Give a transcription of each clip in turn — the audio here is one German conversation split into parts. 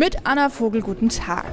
Mit Anna Vogel, guten Tag.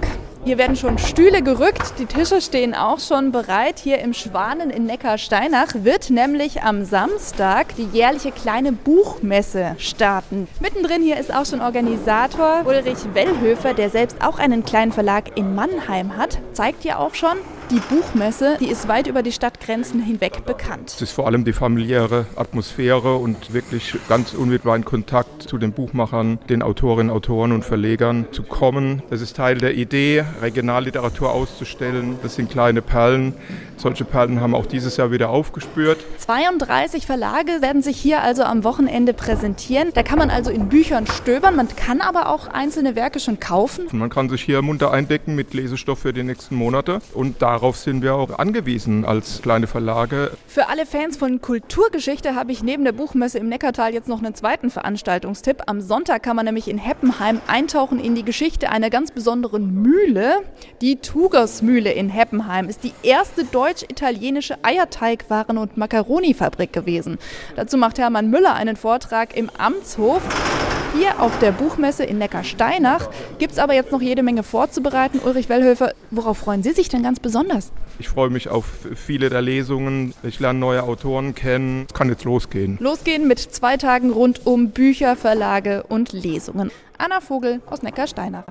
Hier werden schon Stühle gerückt, die Tische stehen auch schon bereit. Hier im Schwanen in Neckarsteinach wird nämlich am Samstag die jährliche kleine Buchmesse starten. Mittendrin hier ist auch schon Organisator Ulrich Wellhöfer, der selbst auch einen kleinen Verlag in Mannheim hat. Zeigt ja auch schon, die Buchmesse, die ist weit über die Stadtgrenzen hinweg bekannt. Es ist vor allem die familiäre Atmosphäre und wirklich ganz unmittelbar in Kontakt zu den Buchmachern, den Autorinnen, Autoren und Verlegern zu kommen. Das ist Teil der Idee, Regionalliteratur auszustellen. Das sind kleine Perlen. Solche Perlen haben auch dieses Jahr wieder aufgespürt. 32 Verlage werden sich hier also am Wochenende präsentieren. Da kann man also in Büchern stöbern, man kann aber auch einzelne Werke schon kaufen. Man kann sich hier munter eindecken mit Lesestoff für die nächsten Monate und da darauf sind wir auch angewiesen als kleine Verlage. Für alle Fans von Kulturgeschichte habe ich neben der Buchmesse im Neckartal jetzt noch einen zweiten Veranstaltungstipp. Am Sonntag kann man nämlich in Heppenheim eintauchen in die Geschichte einer ganz besonderen Mühle. Die Tugersmühle in Heppenheim ist die erste deutsch-italienische Eierteigwaren- und Macaroni-Fabrik gewesen. Dazu macht Hermann Müller einen Vortrag im Amtshof. Hier auf der Buchmesse in Neckarsteinach gibt es aber jetzt noch jede Menge vorzubereiten. Ulrich Wellhöfer, worauf freuen Sie sich denn ganz besonders? Ich freue mich auf viele der Lesungen. Ich lerne neue Autoren kennen. Es kann jetzt losgehen. Losgehen mit zwei Tagen rund um Bücher, Verlage und Lesungen. Anna Vogel aus Neckarsteinach.